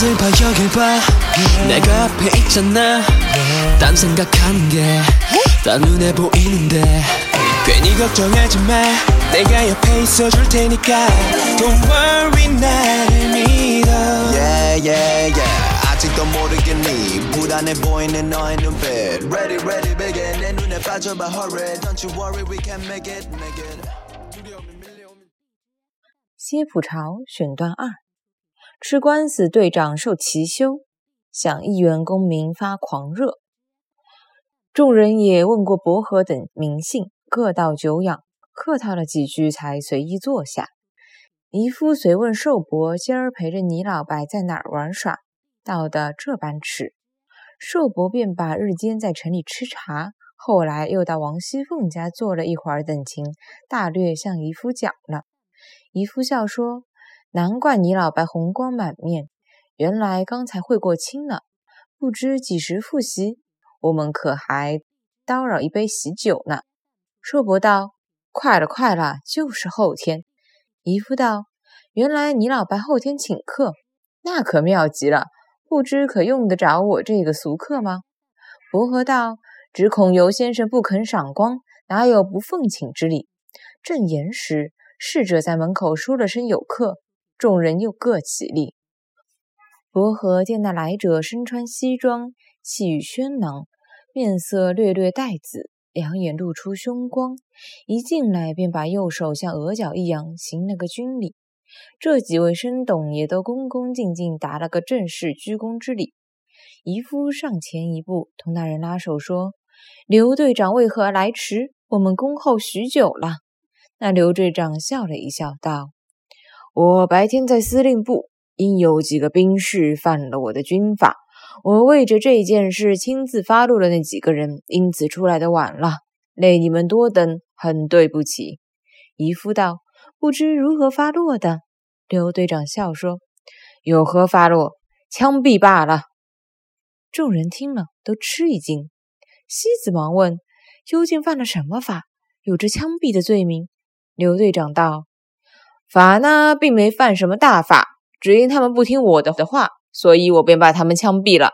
다들 봐 여길 봐 내가 앞에 있잖아 딴 생각하는 게다 눈에 보이는데 괜히 걱정하지 마 내가 옆에 있어줄 테니까 Don't worry 나를 믿어 Yeah yeah yeah 아직도 모르겠니 불안해 보이는 너의 눈빛 Ready ready begin 내 눈에 빠져봐 hurry Don't you worry we can make it make it 歇普朝选段二： 吃官司队长受其羞，向议员公民发狂热。众人也问过伯和等名姓，各道久仰，客套了几句，才随意坐下。姨夫随问寿伯：“今儿陪着你老伯在哪儿玩耍？”到的这般迟，寿伯便把日间在城里吃茶，后来又到王熙凤家坐了一会儿等情，大略向姨夫讲了。姨夫笑说：“难怪你老白红光满面，原来刚才会过亲了。不知几时复习？我们可还叨扰一杯喜酒呢？”寿伯道：“快了，快了，就是后天。”姨夫道：“原来你老白后天请客，那可妙极了。不知可用得着我这个俗客吗？”伯和道：“只恐尤先生不肯赏光，哪有不奉请之理？”正言时。侍者在门口说了声“有客”，众人又各起立。伯和见那来者身穿西装，气宇轩昂，面色略略带紫，两眼露出凶光，一进来便把右手向额角一扬，行了个军礼。这几位生董也都恭恭敬敬答了个正式鞠躬之礼。姨夫上前一步，同那人拉手说：“刘队长为何来迟？我们恭候许久了。”那刘队长笑了一笑，道：“我白天在司令部，因有几个兵士犯了我的军法，我为着这件事亲自发落了那几个人，因此出来的晚了，累你们多等，很对不起。”姨夫道：“不知如何发落的？”刘队长笑说：“有何发落？枪毙罢了。”众人听了，都吃一惊。西子忙问：“究竟犯了什么法，有着枪毙的罪名？”刘队长道：“法呢，并没犯什么大法，只因他们不听我的的话，所以我便把他们枪毙了。”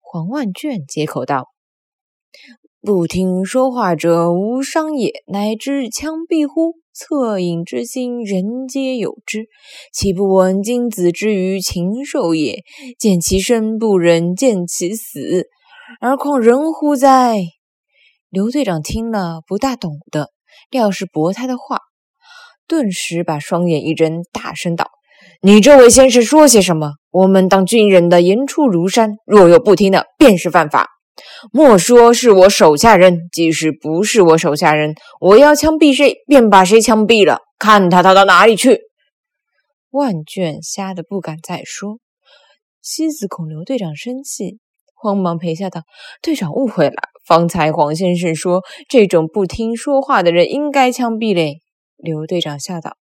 黄万卷接口道：“不听说话者无伤也，乃至枪毙乎？恻隐之心，人皆有之，岂不闻君子之于禽兽也？见其生，不忍见其死，而况人乎哉？”刘队长听了，不大懂得。料是驳他的话，顿时把双眼一睁，大声道：“你这位先生说些什么？我们当军人的言出如山，若有不听的，便是犯法。莫说是我手下人，即使不是我手下人，我要枪毙谁，便把谁枪毙了，看他逃到哪里去。”万卷吓得不敢再说。妻子恐刘队长生气，慌忙陪笑道：“队长误会了。”方才黄先生说，这种不听说话的人应该枪毙嘞。刘队长笑道：“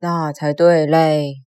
那才对嘞。”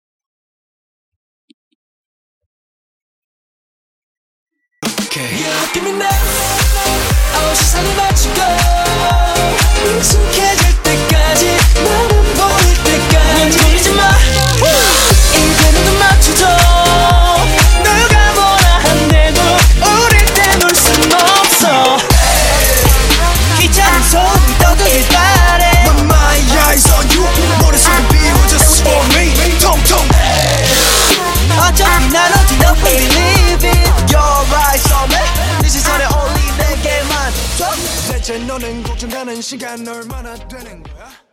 시간 얼마나 되는 거야?